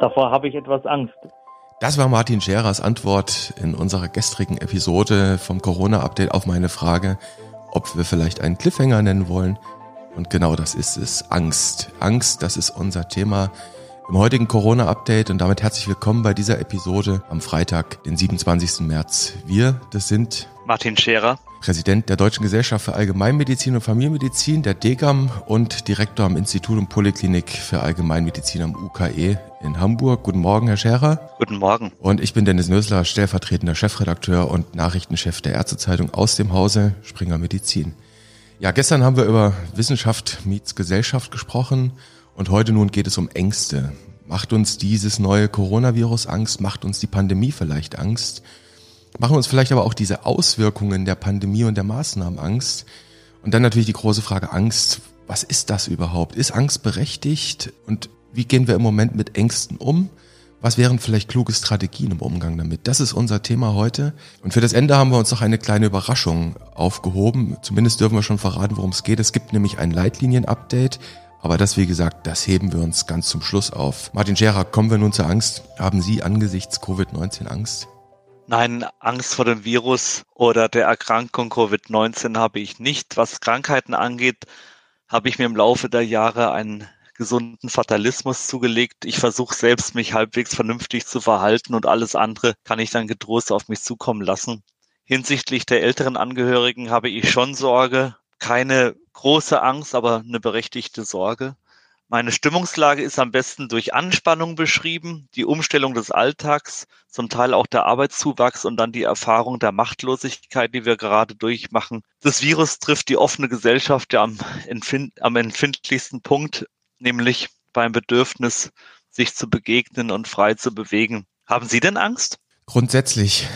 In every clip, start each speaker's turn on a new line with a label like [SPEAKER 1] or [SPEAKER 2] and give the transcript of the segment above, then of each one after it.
[SPEAKER 1] Davor habe ich etwas Angst.
[SPEAKER 2] Das war Martin Scherers Antwort in unserer gestrigen Episode vom Corona-Update auf meine Frage, ob wir vielleicht einen Cliffhanger nennen wollen. Und genau das ist es. Angst. Angst, das ist unser Thema im heutigen Corona-Update und damit herzlich willkommen bei dieser Episode am Freitag, den 27. März. Wir, das sind
[SPEAKER 3] Martin Scherer,
[SPEAKER 2] Präsident der Deutschen Gesellschaft für Allgemeinmedizin und Familienmedizin, der DGAM und Direktor am Institut und Poliklinik für Allgemeinmedizin am UKE in Hamburg. Guten Morgen, Herr Scherer.
[SPEAKER 3] Guten Morgen.
[SPEAKER 2] Und ich bin Dennis Nösler, stellvertretender Chefredakteur und Nachrichtenchef der Ärztezeitung aus dem Hause Springer Medizin. Ja, gestern haben wir über Wissenschaft meets Gesellschaft gesprochen und heute nun geht es um Ängste. Macht uns dieses neue Coronavirus Angst? Macht uns die Pandemie vielleicht Angst? Machen uns vielleicht aber auch diese Auswirkungen der Pandemie und der Maßnahmen Angst? Und dann natürlich die große Frage Angst. Was ist das überhaupt? Ist Angst berechtigt? Und wie gehen wir im Moment mit Ängsten um? Was wären vielleicht kluge Strategien im Umgang damit? Das ist unser Thema heute. Und für das Ende haben wir uns noch eine kleine Überraschung aufgehoben. Zumindest dürfen wir schon verraten, worum es geht. Es gibt nämlich ein Leitlinien-Update aber das, wie gesagt, das heben wir uns ganz zum Schluss auf. Martin Scherer, kommen wir nun zur Angst. Haben Sie angesichts Covid-19 Angst?
[SPEAKER 3] Nein, Angst vor dem Virus oder der Erkrankung Covid-19 habe ich nicht. Was Krankheiten angeht, habe ich mir im Laufe der Jahre einen gesunden Fatalismus zugelegt. Ich versuche selbst, mich halbwegs vernünftig zu verhalten und alles andere kann ich dann getrost auf mich zukommen lassen. Hinsichtlich der älteren Angehörigen habe ich schon Sorge, keine große Angst, aber eine berechtigte Sorge. Meine Stimmungslage ist am besten durch Anspannung beschrieben, die Umstellung des Alltags, zum Teil auch der Arbeitszuwachs und dann die Erfahrung der Machtlosigkeit, die wir gerade durchmachen. Das Virus trifft die offene Gesellschaft ja am, empfind am empfindlichsten Punkt, nämlich beim Bedürfnis, sich zu begegnen und frei zu bewegen. Haben Sie denn Angst?
[SPEAKER 2] Grundsätzlich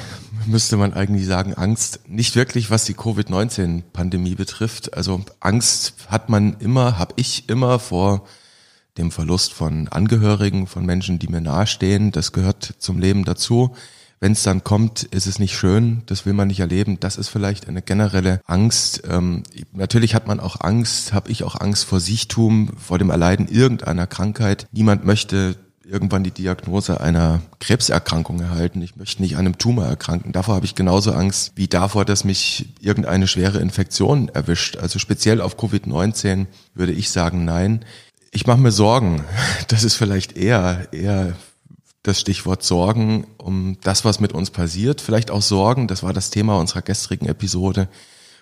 [SPEAKER 2] müsste man eigentlich sagen, Angst nicht wirklich, was die Covid-19-Pandemie betrifft. Also Angst hat man immer, habe ich immer vor dem Verlust von Angehörigen, von Menschen, die mir nahestehen. Das gehört zum Leben dazu. Wenn es dann kommt, ist es nicht schön, das will man nicht erleben. Das ist vielleicht eine generelle Angst. Ähm, natürlich hat man auch Angst, habe ich auch Angst vor Sichtum, vor dem Erleiden irgendeiner Krankheit. Niemand möchte irgendwann die Diagnose einer Krebserkrankung erhalten. Ich möchte nicht an einem Tumor erkranken. Davor habe ich genauso Angst wie davor, dass mich irgendeine schwere Infektion erwischt. Also speziell auf Covid-19 würde ich sagen, nein. Ich mache mir Sorgen. Das ist vielleicht eher, eher das Stichwort Sorgen um das, was mit uns passiert. Vielleicht auch Sorgen, das war das Thema unserer gestrigen Episode,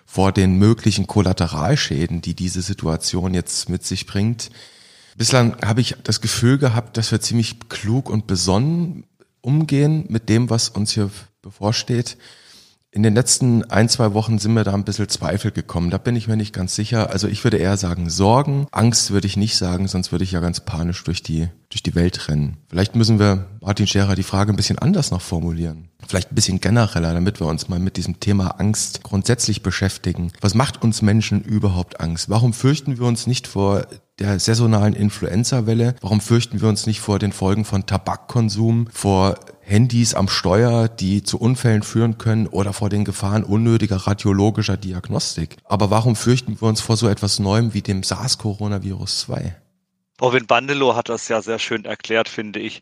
[SPEAKER 2] vor den möglichen Kollateralschäden, die diese Situation jetzt mit sich bringt. Bislang habe ich das Gefühl gehabt, dass wir ziemlich klug und besonnen umgehen mit dem, was uns hier bevorsteht. In den letzten ein, zwei Wochen sind mir da ein bisschen Zweifel gekommen. Da bin ich mir nicht ganz sicher. Also ich würde eher sagen Sorgen. Angst würde ich nicht sagen, sonst würde ich ja ganz panisch durch die, durch die Welt rennen. Vielleicht müssen wir, Martin Scherer, die Frage ein bisschen anders noch formulieren. Vielleicht ein bisschen genereller, damit wir uns mal mit diesem Thema Angst grundsätzlich beschäftigen. Was macht uns Menschen überhaupt Angst? Warum fürchten wir uns nicht vor der saisonalen Influenza-Welle? Warum fürchten wir uns nicht vor den Folgen von Tabakkonsum, vor Handys am Steuer, die zu Unfällen führen können oder vor den Gefahren unnötiger radiologischer Diagnostik? Aber warum fürchten wir uns vor so etwas Neuem wie dem SARS-Coronavirus 2?
[SPEAKER 3] Robin Bandelow hat das ja sehr schön erklärt, finde ich.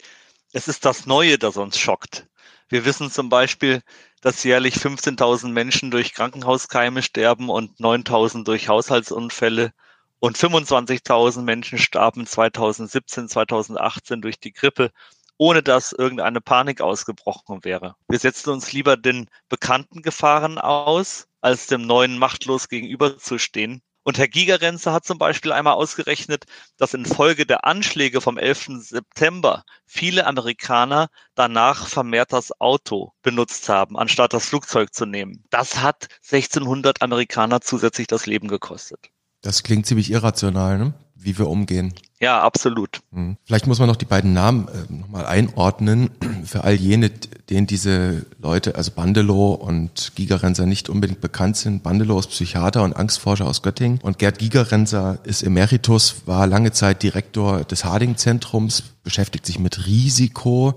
[SPEAKER 3] Es ist das Neue, das uns schockt. Wir wissen zum Beispiel, dass jährlich 15.000 Menschen durch Krankenhauskeime sterben und 9.000 durch Haushaltsunfälle und 25.000 Menschen starben 2017, 2018 durch die Grippe, ohne dass irgendeine Panik ausgebrochen wäre. Wir setzen uns lieber den bekannten Gefahren aus, als dem neuen machtlos gegenüberzustehen. Und Herr Gigerenzer hat zum Beispiel einmal ausgerechnet, dass infolge der Anschläge vom 11. September viele Amerikaner danach vermehrt das Auto benutzt haben, anstatt das Flugzeug zu nehmen. Das hat 1600 Amerikaner zusätzlich das Leben gekostet.
[SPEAKER 2] Das klingt ziemlich irrational, ne? Wie wir umgehen.
[SPEAKER 3] Ja, absolut.
[SPEAKER 2] Hm. Vielleicht muss man noch die beiden Namen äh, nochmal einordnen. Für all jene, denen diese Leute, also Bandelow und Gigerenzer nicht unbedingt bekannt sind. Bandelow ist Psychiater und Angstforscher aus Göttingen und Gerd Gigerenzer ist Emeritus, war lange Zeit Direktor des Harding-Zentrums, beschäftigt sich mit Risiko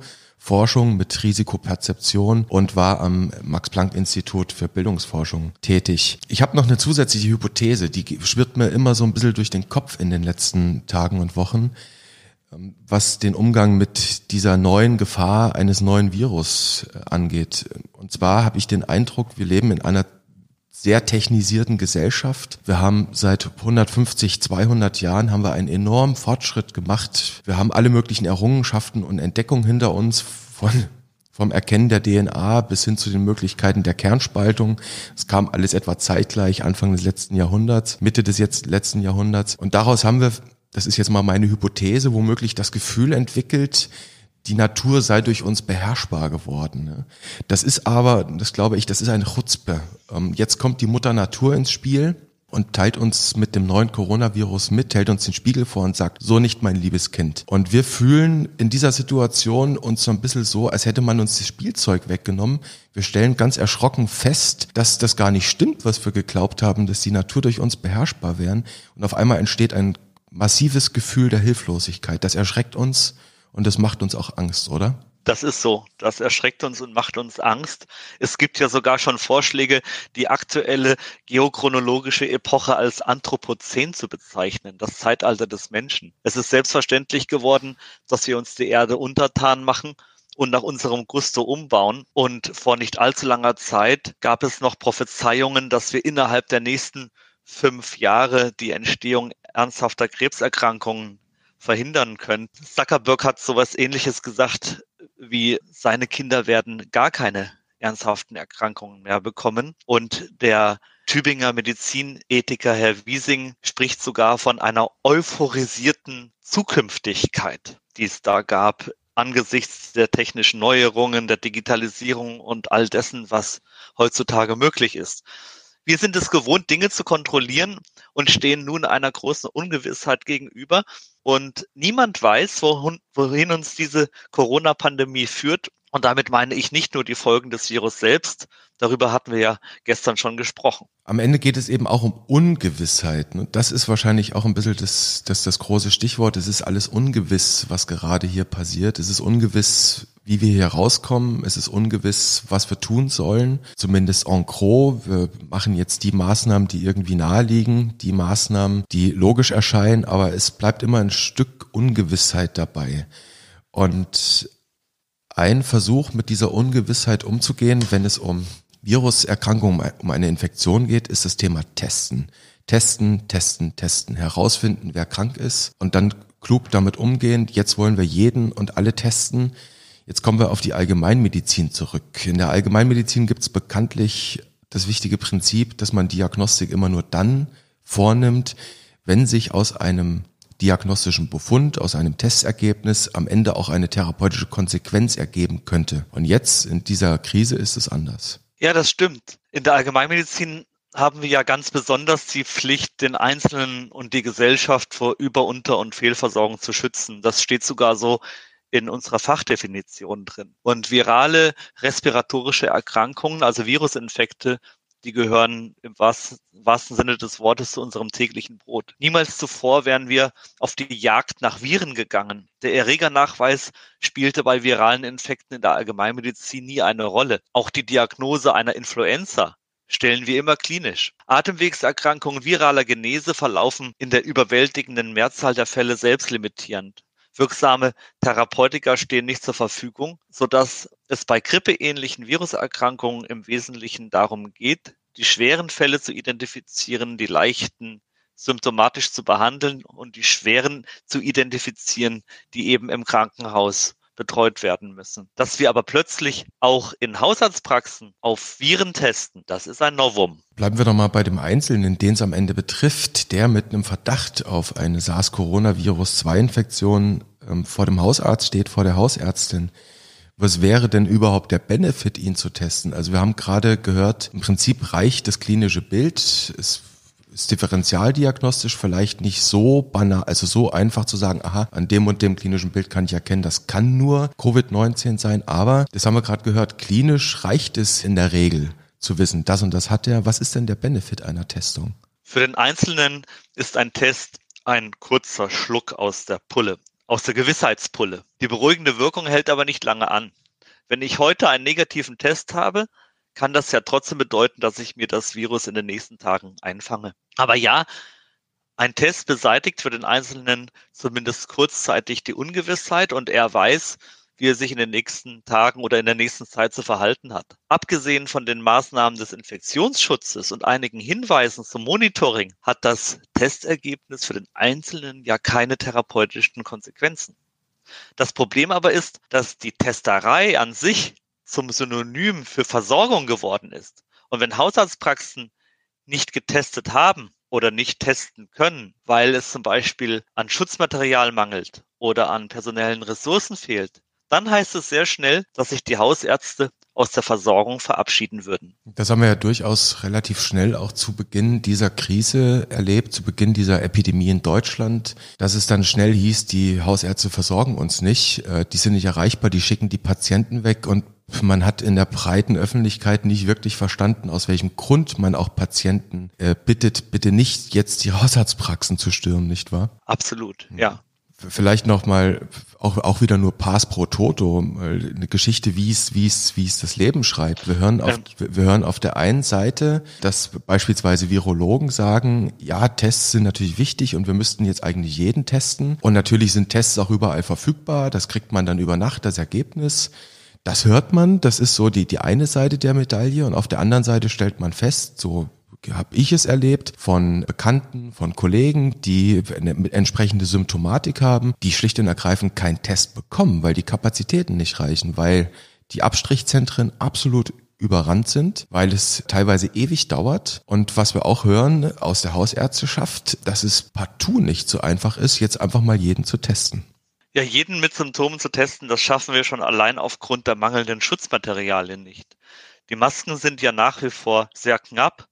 [SPEAKER 2] Forschung mit Risikoperzeption und war am Max-Planck-Institut für Bildungsforschung tätig. Ich habe noch eine zusätzliche Hypothese, die schwirrt mir immer so ein bisschen durch den Kopf in den letzten Tagen und Wochen, ähm, was den Umgang mit dieser neuen Gefahr eines neuen Virus äh, angeht. Und zwar habe ich den Eindruck, wir leben in einer sehr technisierten Gesellschaft. Wir haben seit 150, 200 Jahren haben wir einen enormen Fortschritt gemacht. Wir haben alle möglichen Errungenschaften und Entdeckungen hinter uns von vom Erkennen der DNA bis hin zu den Möglichkeiten der Kernspaltung. Es kam alles etwa zeitgleich, Anfang des letzten Jahrhunderts, Mitte des jetzt letzten Jahrhunderts. Und daraus haben wir, das ist jetzt mal meine Hypothese, womöglich das Gefühl entwickelt, die Natur sei durch uns beherrschbar geworden. Ne? Das ist aber, das glaube ich, das ist eine Chutzpe. Ähm, jetzt kommt die Mutter Natur ins Spiel und teilt uns mit dem neuen Coronavirus mit, hält uns den Spiegel vor und sagt, so nicht mein liebes Kind. Und wir fühlen in dieser Situation uns so ein bisschen so, als hätte man uns das Spielzeug weggenommen. Wir stellen ganz erschrocken fest, dass das gar nicht stimmt, was wir geglaubt haben, dass die Natur durch uns beherrschbar wären. Und auf einmal entsteht ein massives Gefühl der Hilflosigkeit. Das erschreckt uns und das macht uns auch Angst, oder?
[SPEAKER 3] Das ist so. Das erschreckt uns und macht uns Angst. Es gibt ja sogar schon Vorschläge, die aktuelle geochronologische Epoche als Anthropozän zu bezeichnen, das Zeitalter des Menschen. Es ist selbstverständlich geworden, dass wir uns die Erde untertan machen und nach unserem Gusto umbauen. Und vor nicht allzu langer Zeit gab es noch Prophezeiungen, dass wir innerhalb der nächsten fünf Jahre die Entstehung ernsthafter Krebserkrankungen verhindern können. Zuckerberg hat sowas ähnliches gesagt, wie seine Kinder werden gar keine ernsthaften Erkrankungen mehr bekommen. Und der Tübinger Medizinethiker Herr Wiesing spricht sogar von einer euphorisierten Zukünftigkeit, die es da gab angesichts der technischen Neuerungen, der Digitalisierung und all dessen, was heutzutage möglich ist. Wir sind es gewohnt, Dinge zu kontrollieren und stehen nun einer großen Ungewissheit gegenüber. Und niemand weiß, wohin uns diese Corona-Pandemie führt. Und damit meine ich nicht nur die Folgen des Virus selbst. Darüber hatten wir ja gestern schon gesprochen.
[SPEAKER 2] Am Ende geht es eben auch um Ungewissheit. Ne? Das ist wahrscheinlich auch ein bisschen das, das, das große Stichwort. Es ist alles ungewiss, was gerade hier passiert. Es ist ungewiss, wie wir hier rauskommen. Es ist ungewiss, was wir tun sollen. Zumindest en gros. Wir machen jetzt die Maßnahmen, die irgendwie naheliegen, die Maßnahmen, die logisch erscheinen, aber es bleibt immer ein Stück Ungewissheit dabei. Und ein Versuch, mit dieser Ungewissheit umzugehen, wenn es um Viruserkrankungen, um eine Infektion geht, ist das Thema Testen. Testen, testen, testen, herausfinden, wer krank ist und dann klug damit umgehen. Jetzt wollen wir jeden und alle testen. Jetzt kommen wir auf die Allgemeinmedizin zurück. In der Allgemeinmedizin gibt es bekanntlich das wichtige Prinzip, dass man Diagnostik immer nur dann vornimmt, wenn sich aus einem diagnostischen Befund, aus einem Testergebnis am Ende auch eine therapeutische Konsequenz ergeben könnte. Und jetzt in dieser Krise ist es anders.
[SPEAKER 3] Ja, das stimmt. In der Allgemeinmedizin haben wir ja ganz besonders die Pflicht, den Einzelnen und die Gesellschaft vor Über-, Unter- und Fehlversorgung zu schützen. Das steht sogar so in unserer Fachdefinition drin. Und virale respiratorische Erkrankungen, also Virusinfekte, die gehören im wahrsten Sinne des Wortes zu unserem täglichen Brot. Niemals zuvor wären wir auf die Jagd nach Viren gegangen. Der Erregernachweis spielte bei viralen Infekten in der Allgemeinmedizin nie eine Rolle. Auch die Diagnose einer Influenza stellen wir immer klinisch. Atemwegserkrankungen viraler Genese verlaufen in der überwältigenden Mehrzahl der Fälle selbstlimitierend. Wirksame Therapeutika stehen nicht zur Verfügung, sodass es bei grippeähnlichen Viruserkrankungen im Wesentlichen darum geht, die schweren Fälle zu identifizieren, die leichten symptomatisch zu behandeln und die schweren zu identifizieren, die eben im Krankenhaus betreut werden müssen. Dass wir aber plötzlich auch in Hausarztpraxen auf Viren testen, das ist ein Novum.
[SPEAKER 2] Bleiben wir doch mal bei dem Einzelnen, den es am Ende betrifft, der mit einem Verdacht auf eine SARS-Coronavirus-2-Infektion ähm, vor dem Hausarzt steht, vor der Hausärztin. Was wäre denn überhaupt der Benefit, ihn zu testen? Also wir haben gerade gehört, im Prinzip reicht das klinische Bild. Es ist differentialdiagnostisch vielleicht nicht so banal, also so einfach zu sagen, aha, an dem und dem klinischen Bild kann ich erkennen, das kann nur Covid-19 sein, aber das haben wir gerade gehört, klinisch reicht es in der Regel zu wissen, das und das hat er. Was ist denn der Benefit einer Testung?
[SPEAKER 3] Für den Einzelnen ist ein Test ein kurzer Schluck aus der Pulle. Aus der Gewissheitspulle. Die beruhigende Wirkung hält aber nicht lange an. Wenn ich heute einen negativen Test habe, kann das ja trotzdem bedeuten, dass ich mir das Virus in den nächsten Tagen einfange. Aber ja, ein Test beseitigt für den Einzelnen zumindest kurzzeitig die Ungewissheit und er weiß, wie er sich in den nächsten Tagen oder in der nächsten Zeit zu verhalten hat. Abgesehen von den Maßnahmen des Infektionsschutzes und einigen Hinweisen zum Monitoring hat das Testergebnis für den Einzelnen ja keine therapeutischen Konsequenzen. Das Problem aber ist, dass die Testerei an sich zum Synonym für Versorgung geworden ist. Und wenn Hausarztpraxen nicht getestet haben, oder nicht testen können, weil es zum Beispiel an Schutzmaterial mangelt oder an personellen Ressourcen fehlt, dann heißt es sehr schnell, dass sich die Hausärzte aus der Versorgung verabschieden würden.
[SPEAKER 2] Das haben wir ja durchaus relativ schnell auch zu Beginn dieser Krise erlebt, zu Beginn dieser Epidemie in Deutschland, dass es dann schnell hieß, die Hausärzte versorgen uns nicht, äh, die sind nicht erreichbar, die schicken die Patienten weg und man hat in der breiten Öffentlichkeit nicht wirklich verstanden, aus welchem Grund man auch Patienten äh, bittet, bitte nicht jetzt die Hausarztpraxen zu stören, nicht wahr?
[SPEAKER 3] Absolut, ja.
[SPEAKER 2] Vielleicht noch mal auch auch wieder nur Pass pro Toto, eine Geschichte, wie es wie es wie es das Leben schreibt. Wir hören auf wir hören auf der einen Seite, dass beispielsweise Virologen sagen, ja Tests sind natürlich wichtig und wir müssten jetzt eigentlich jeden testen und natürlich sind Tests auch überall verfügbar. Das kriegt man dann über Nacht das Ergebnis. Das hört man, das ist so die, die eine Seite der Medaille und auf der anderen Seite stellt man fest, so habe ich es erlebt von Bekannten, von Kollegen, die eine entsprechende Symptomatik haben, die schlicht und ergreifend keinen Test bekommen, weil die Kapazitäten nicht reichen, weil die Abstrichzentren absolut überrannt sind, weil es teilweise ewig dauert. Und was wir auch hören aus der Hausärzteschaft, dass es partout nicht so einfach ist, jetzt einfach mal jeden zu testen.
[SPEAKER 3] Ja, jeden mit Symptomen zu testen, das schaffen wir schon allein aufgrund der mangelnden Schutzmaterialien nicht. Die Masken sind ja nach wie vor sehr knapp,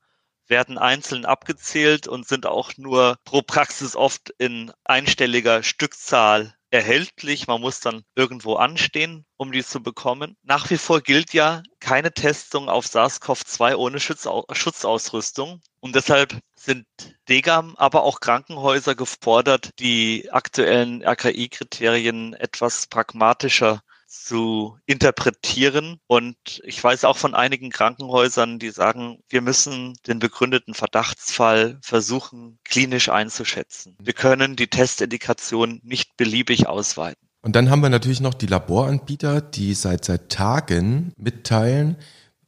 [SPEAKER 3] werden einzeln abgezählt und sind auch nur pro Praxis oft in einstelliger Stückzahl erhältlich. Man muss dann irgendwo anstehen, um die zu bekommen. Nach wie vor gilt ja keine Testung auf SARS-CoV-2 ohne Schutzausrüstung. Und deshalb sind Degam, aber auch Krankenhäuser gefordert, die aktuellen RKI-Kriterien etwas pragmatischer zu interpretieren. Und ich weiß auch von einigen Krankenhäusern, die sagen, wir müssen den begründeten Verdachtsfall versuchen, klinisch einzuschätzen. Wir können die Testindikation nicht beliebig ausweiten.
[SPEAKER 2] Und dann haben wir natürlich noch die Laboranbieter, die seit, seit Tagen mitteilen,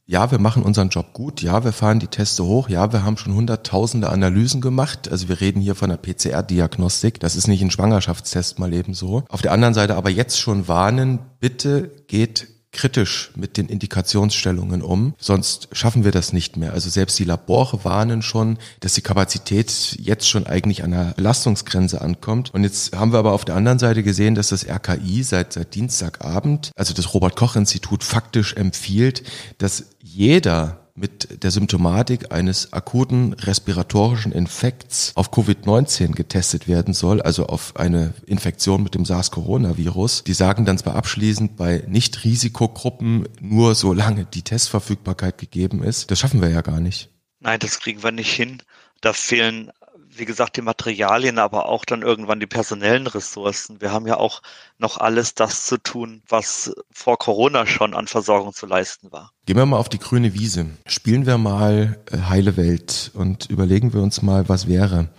[SPEAKER 2] ja, wir machen unseren Job gut, ja, wir fahren die Teste hoch, ja, wir haben schon hunderttausende Analysen gemacht. Also wir reden hier von der PCR-Diagnostik. Das ist nicht ein Schwangerschaftstest mal eben so. Auf der anderen Seite aber jetzt schon warnen, bitte geht kritisch mit den Indikationsstellungen um, sonst schaffen wir das nicht mehr. Also selbst die Labore warnen schon, dass die Kapazität jetzt schon eigentlich an der Belastungsgrenze ankommt. Und jetzt haben wir aber auf der anderen Seite gesehen, dass das RKI seit, seit Dienstagabend, also das Robert Koch Institut faktisch empfiehlt, dass jeder mit der Symptomatik eines akuten respiratorischen Infekts auf Covid-19 getestet werden soll, also auf eine Infektion mit dem SARS-Coronavirus. Die sagen dann zwar abschließend bei Nicht-Risikogruppen nur solange die Testverfügbarkeit gegeben ist. Das schaffen wir ja gar nicht.
[SPEAKER 3] Nein, das kriegen wir nicht hin. Da fehlen wie gesagt, die Materialien, aber auch dann irgendwann die personellen Ressourcen. Wir haben ja auch noch alles das zu tun, was vor Corona schon an Versorgung zu leisten war.
[SPEAKER 2] Gehen wir mal auf die grüne Wiese. Spielen wir mal äh, heile Welt und überlegen wir uns mal, was wäre,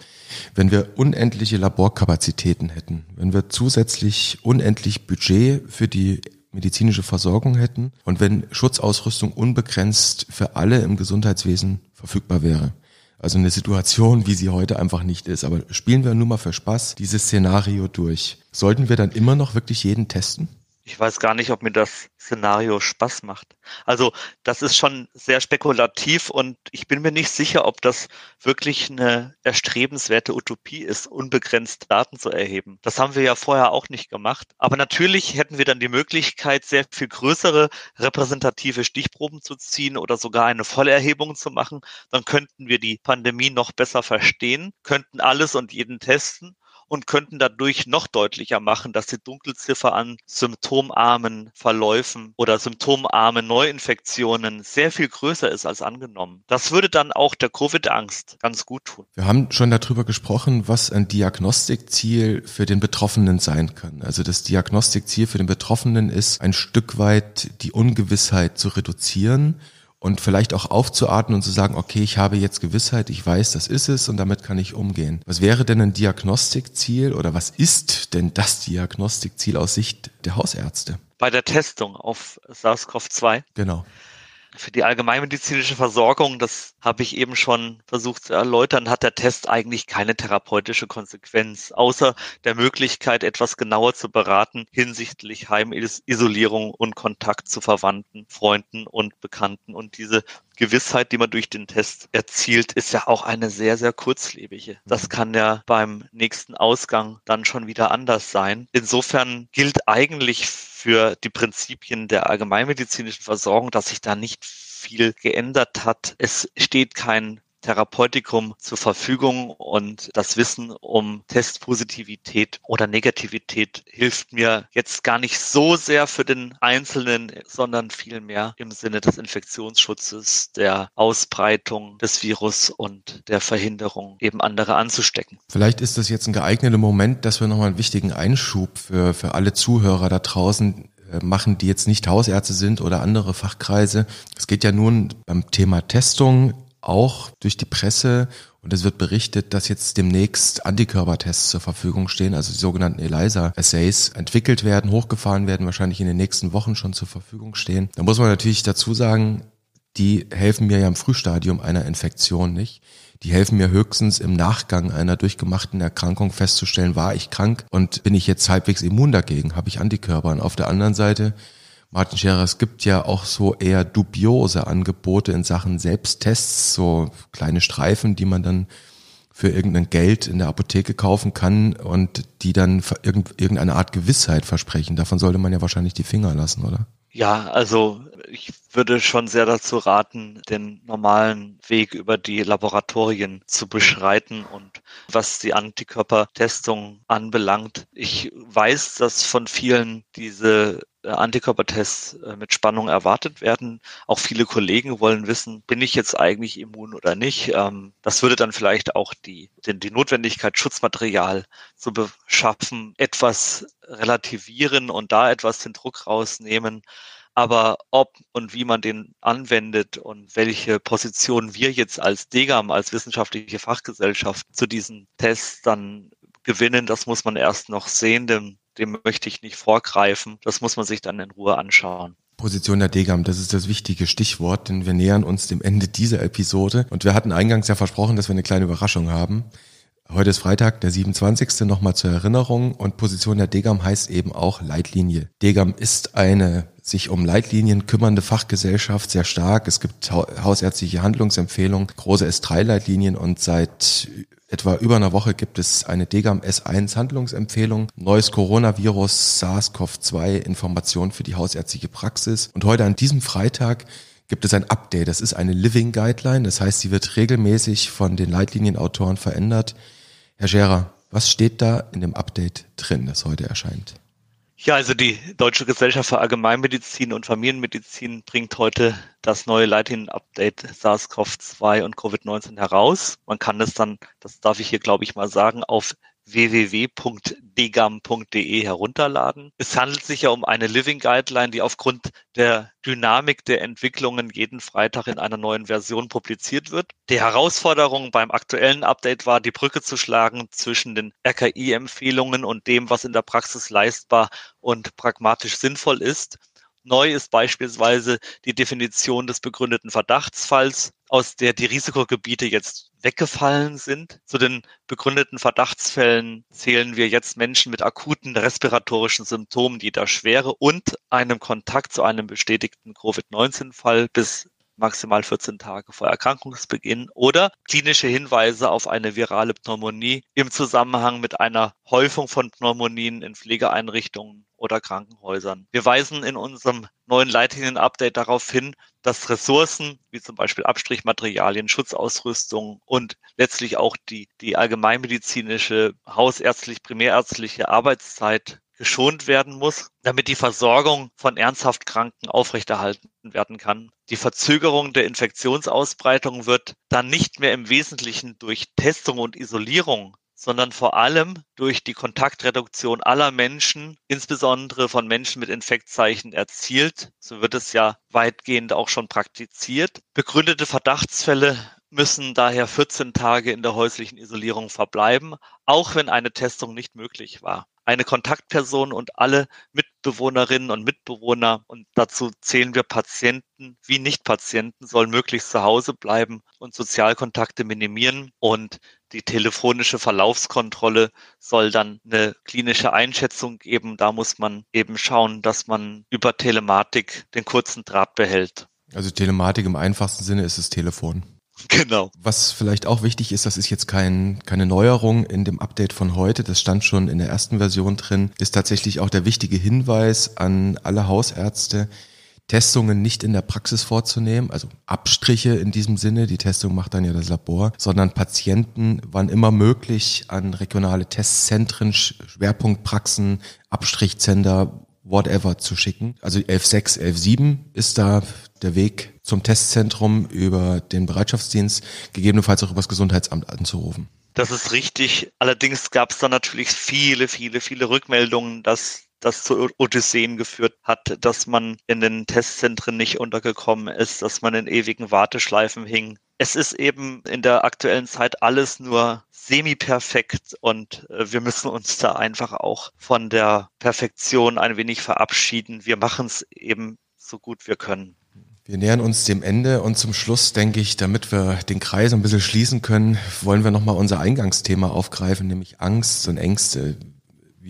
[SPEAKER 2] wenn wir unendliche Laborkapazitäten hätten, wenn wir zusätzlich unendlich Budget für die medizinische Versorgung hätten und wenn Schutzausrüstung unbegrenzt für alle im Gesundheitswesen verfügbar wäre. Also eine Situation, wie sie heute einfach nicht ist. Aber spielen wir nur mal für Spaß dieses Szenario durch. Sollten wir dann immer noch wirklich jeden testen?
[SPEAKER 3] Ich weiß gar nicht, ob mir das Szenario Spaß macht. Also das ist schon sehr spekulativ und ich bin mir nicht sicher, ob das wirklich eine erstrebenswerte Utopie ist, unbegrenzt Daten zu erheben. Das haben wir ja vorher auch nicht gemacht. Aber natürlich hätten wir dann die Möglichkeit, sehr viel größere repräsentative Stichproben zu ziehen oder sogar eine Vollerhebung zu machen. Dann könnten wir die Pandemie noch besser verstehen, könnten alles und jeden testen und könnten dadurch noch deutlicher machen, dass die Dunkelziffer an symptomarmen Verläufen oder symptomarmen Neuinfektionen sehr viel größer ist als angenommen. Das würde dann auch der Covid-Angst ganz gut tun.
[SPEAKER 2] Wir haben schon darüber gesprochen, was ein Diagnostikziel für den Betroffenen sein kann. Also das Diagnostikziel für den Betroffenen ist, ein Stück weit die Ungewissheit zu reduzieren und vielleicht auch aufzuatmen und zu sagen, okay, ich habe jetzt Gewissheit, ich weiß, das ist es und damit kann ich umgehen. Was wäre denn ein Diagnostikziel oder was ist denn das Diagnostikziel aus Sicht der Hausärzte?
[SPEAKER 3] Bei der Testung auf SARS-CoV-2.
[SPEAKER 2] Genau
[SPEAKER 3] für die allgemeinmedizinische Versorgung, das habe ich eben schon versucht zu erläutern, hat der Test eigentlich keine therapeutische Konsequenz, außer der Möglichkeit, etwas genauer zu beraten hinsichtlich Heimisolierung und Kontakt zu Verwandten, Freunden und Bekannten. Und diese Gewissheit, die man durch den Test erzielt, ist ja auch eine sehr, sehr kurzlebige. Das kann ja beim nächsten Ausgang dann schon wieder anders sein. Insofern gilt eigentlich für die Prinzipien der allgemeinmedizinischen Versorgung, dass sich da nicht viel geändert hat. Es steht kein Therapeutikum zur Verfügung und das Wissen um Testpositivität oder Negativität hilft mir jetzt gar nicht so sehr für den Einzelnen, sondern vielmehr im Sinne des Infektionsschutzes, der Ausbreitung des Virus und der Verhinderung, eben andere anzustecken.
[SPEAKER 2] Vielleicht ist das jetzt ein geeigneter Moment, dass wir nochmal einen wichtigen Einschub für, für alle Zuhörer da draußen äh, machen, die jetzt nicht Hausärzte sind oder andere Fachkreise. Es geht ja nun beim Thema Testung auch durch die Presse und es wird berichtet, dass jetzt demnächst Antikörpertests zur Verfügung stehen, also die sogenannten ELISA-Assays entwickelt werden, hochgefahren werden, wahrscheinlich in den nächsten Wochen schon zur Verfügung stehen. Da muss man natürlich dazu sagen, die helfen mir ja im Frühstadium einer Infektion nicht. Die helfen mir höchstens im Nachgang einer durchgemachten Erkrankung festzustellen, war ich krank und bin ich jetzt halbwegs immun dagegen, habe ich Antikörper. Und auf der anderen Seite Martin Scherer, es gibt ja auch so eher dubiose Angebote in Sachen Selbsttests, so kleine Streifen, die man dann für irgendein Geld in der Apotheke kaufen kann und die dann irgendeine Art Gewissheit versprechen. Davon sollte man ja wahrscheinlich die Finger lassen, oder?
[SPEAKER 3] Ja, also ich würde schon sehr dazu raten, den normalen Weg über die Laboratorien zu beschreiten und was die Antikörpertestung anbelangt. Ich weiß, dass von vielen diese Antikörpertests äh, mit Spannung erwartet werden. Auch viele Kollegen wollen wissen, bin ich jetzt eigentlich immun oder nicht. Ähm, das würde dann vielleicht auch die, die Notwendigkeit, Schutzmaterial zu beschaffen, etwas relativieren und da etwas den Druck rausnehmen. Aber ob und wie man den anwendet und welche Position wir jetzt als DEGAM, als wissenschaftliche Fachgesellschaft zu diesen Tests dann gewinnen, das muss man erst noch sehen, denn dem möchte ich nicht vorgreifen. Das muss man sich dann in Ruhe anschauen.
[SPEAKER 2] Position der Degam, das ist das wichtige Stichwort, denn wir nähern uns dem Ende dieser Episode und wir hatten eingangs ja versprochen, dass wir eine kleine Überraschung haben. Heute ist Freitag, der 27. nochmal zur Erinnerung und Position der Degam heißt eben auch Leitlinie. Degam ist eine sich um Leitlinien kümmernde Fachgesellschaft sehr stark. Es gibt hausärztliche Handlungsempfehlungen, große S3-Leitlinien und seit etwa über einer Woche gibt es eine Degam S1 Handlungsempfehlung, neues Coronavirus SARS-CoV-2 Information für die hausärztliche Praxis. Und heute an diesem Freitag gibt es ein Update. Das ist eine Living Guideline. Das heißt, sie wird regelmäßig von den Leitlinienautoren verändert. Herr Scherer, was steht da in dem Update drin, das heute erscheint?
[SPEAKER 3] Ja, also die Deutsche Gesellschaft für Allgemeinmedizin und Familienmedizin bringt heute das neue Leitlinien-Update SARS-CoV-2 und Covid-19 heraus. Man kann es dann, das darf ich hier glaube ich mal sagen, auf www.degam.de herunterladen. Es handelt sich ja um eine Living Guideline, die aufgrund der Dynamik der Entwicklungen jeden Freitag in einer neuen Version publiziert wird. Die Herausforderung beim aktuellen Update war, die Brücke zu schlagen zwischen den RKI-Empfehlungen und dem, was in der Praxis leistbar und pragmatisch sinnvoll ist. Neu ist beispielsweise die Definition des begründeten Verdachtsfalls, aus der die Risikogebiete jetzt weggefallen sind. Zu den begründeten Verdachtsfällen zählen wir jetzt Menschen mit akuten respiratorischen Symptomen, die da schwere und einem Kontakt zu einem bestätigten Covid-19-Fall bis maximal 14 Tage vor Erkrankungsbeginn oder klinische Hinweise auf eine virale Pneumonie im Zusammenhang mit einer Häufung von Pneumonien in Pflegeeinrichtungen oder Krankenhäusern. Wir weisen in unserem neuen Leitlinien-Update darauf hin, dass Ressourcen wie zum Beispiel Abstrichmaterialien, Schutzausrüstung und letztlich auch die, die allgemeinmedizinische, hausärztlich, primärärztliche Arbeitszeit geschont werden muss, damit die Versorgung von ernsthaft Kranken aufrechterhalten werden kann. Die Verzögerung der Infektionsausbreitung wird dann nicht mehr im Wesentlichen durch Testung und Isolierung sondern vor allem durch die Kontaktreduktion aller Menschen, insbesondere von Menschen mit Infektzeichen erzielt. So wird es ja weitgehend auch schon praktiziert. Begründete Verdachtsfälle müssen daher 14 Tage in der häuslichen Isolierung verbleiben, auch wenn eine Testung nicht möglich war eine Kontaktperson und alle Mitbewohnerinnen und Mitbewohner, und dazu zählen wir Patienten wie Nicht-Patienten, sollen möglichst zu Hause bleiben und Sozialkontakte minimieren. Und die telefonische Verlaufskontrolle soll dann eine klinische Einschätzung geben. Da muss man eben schauen, dass man über Telematik den kurzen Draht behält.
[SPEAKER 2] Also Telematik im einfachsten Sinne ist das Telefon.
[SPEAKER 3] Genau.
[SPEAKER 2] Was vielleicht auch wichtig ist, das ist jetzt kein, keine Neuerung in dem Update von heute, das stand schon in der ersten Version drin, ist tatsächlich auch der wichtige Hinweis an alle Hausärzte, Testungen nicht in der Praxis vorzunehmen, also Abstriche in diesem Sinne, die Testung macht dann ja das Labor, sondern Patienten wann immer möglich an regionale Testzentren, Schwerpunktpraxen, Abstrichzender, whatever zu schicken. Also 11.6, 11.7 ist da der Weg zum Testzentrum über den Bereitschaftsdienst, gegebenenfalls auch über das Gesundheitsamt anzurufen.
[SPEAKER 3] Das ist richtig. Allerdings gab es da natürlich viele, viele, viele Rückmeldungen, dass das zu Odysseen geführt hat, dass man in den Testzentren nicht untergekommen ist, dass man in ewigen Warteschleifen hing. Es ist eben in der aktuellen Zeit alles nur semi-perfekt und äh, wir müssen uns da einfach auch von der Perfektion ein wenig verabschieden. Wir machen es eben so gut wir können.
[SPEAKER 2] Wir nähern uns dem Ende und zum Schluss denke ich, damit wir den Kreis ein bisschen schließen können, wollen wir nochmal unser Eingangsthema aufgreifen, nämlich Angst und Ängste.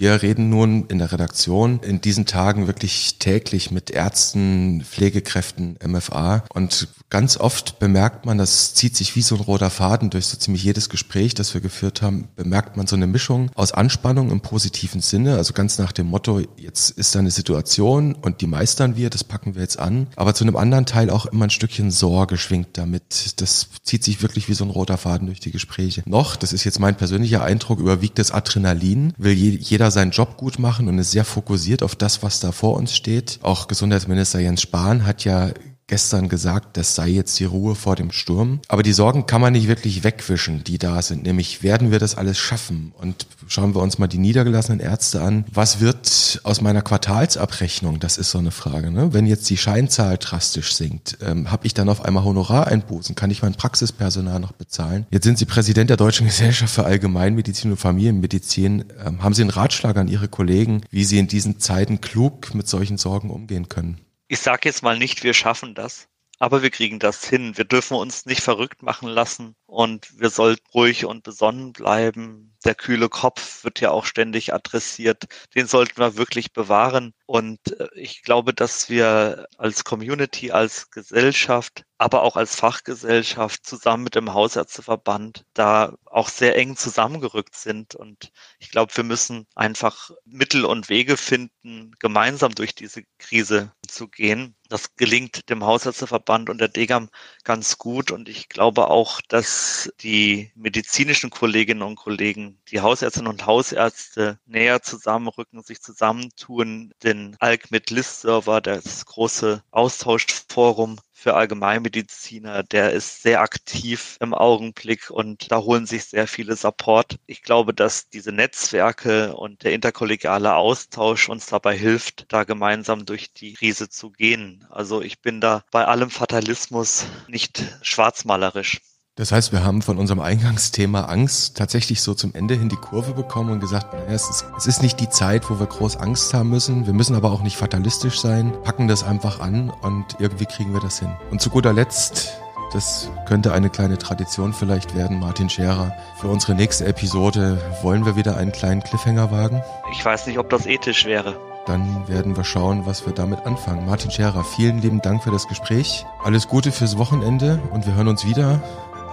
[SPEAKER 2] Wir reden nun in der Redaktion in diesen Tagen wirklich täglich mit Ärzten, Pflegekräften, MFA und ganz oft bemerkt man, das zieht sich wie so ein roter Faden durch so ziemlich jedes Gespräch, das wir geführt haben, bemerkt man so eine Mischung aus Anspannung im positiven Sinne, also ganz nach dem Motto, jetzt ist da eine Situation und die meistern wir, das packen wir jetzt an, aber zu einem anderen Teil auch immer ein Stückchen Sorge schwingt damit. Das zieht sich wirklich wie so ein roter Faden durch die Gespräche. Noch, das ist jetzt mein persönlicher Eindruck, überwiegt das Adrenalin, will jeder seinen Job gut machen und ist sehr fokussiert auf das, was da vor uns steht. Auch Gesundheitsminister Jens Spahn hat ja gestern gesagt, das sei jetzt die Ruhe vor dem Sturm. Aber die Sorgen kann man nicht wirklich wegwischen, die da sind. Nämlich, werden wir das alles schaffen? Und schauen wir uns mal die niedergelassenen Ärzte an. Was wird aus meiner Quartalsabrechnung? Das ist so eine Frage. Ne? Wenn jetzt die Scheinzahl drastisch sinkt, ähm, habe ich dann auf einmal Honorareinbußen? Kann ich mein Praxispersonal noch bezahlen? Jetzt sind Sie Präsident der Deutschen Gesellschaft für Allgemeinmedizin und Familienmedizin. Ähm, haben Sie einen Ratschlag an Ihre Kollegen, wie sie in diesen Zeiten klug mit solchen Sorgen umgehen können?
[SPEAKER 3] Ich sage jetzt mal nicht, wir schaffen das, aber wir kriegen das hin. Wir dürfen uns nicht verrückt machen lassen und wir sollten ruhig und besonnen bleiben. Der kühle Kopf wird ja auch ständig adressiert. Den sollten wir wirklich bewahren. Und äh, ich glaube, dass wir als Community, als Gesellschaft, aber auch als Fachgesellschaft zusammen mit dem Hausärzteverband da auch sehr eng zusammengerückt sind. Und ich glaube, wir müssen einfach Mittel und Wege finden, gemeinsam durch diese Krise zu gehen. Das gelingt dem Hausärzteverband und der DEGAM ganz gut. Und ich glaube auch, dass die medizinischen Kolleginnen und Kollegen, die Hausärztinnen und Hausärzte näher zusammenrücken, sich zusammentun, den AlkMed-List-Server, das große Austauschforum für Allgemeinmediziner, der ist sehr aktiv im Augenblick und da holen sich sehr viele Support. Ich glaube, dass diese Netzwerke und der interkollegiale Austausch uns dabei hilft, da gemeinsam durch die Krise zu gehen. Also ich bin da bei allem Fatalismus nicht schwarzmalerisch.
[SPEAKER 2] Das heißt, wir haben von unserem Eingangsthema Angst tatsächlich so zum Ende hin die Kurve bekommen und gesagt, naja, es, ist, es ist nicht die Zeit, wo wir groß Angst haben müssen. Wir müssen aber auch nicht fatalistisch sein, packen das einfach an und irgendwie kriegen wir das hin. Und zu guter Letzt, das könnte eine kleine Tradition vielleicht werden, Martin Scherer. Für unsere nächste Episode wollen wir wieder einen kleinen Cliffhanger wagen.
[SPEAKER 3] Ich weiß nicht, ob das ethisch wäre
[SPEAKER 2] dann werden wir schauen, was wir damit anfangen. Martin Scherer, vielen lieben Dank für das Gespräch. Alles Gute fürs Wochenende und wir hören uns wieder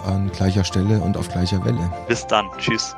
[SPEAKER 2] an gleicher Stelle und auf gleicher Welle.
[SPEAKER 3] Bis dann. Tschüss.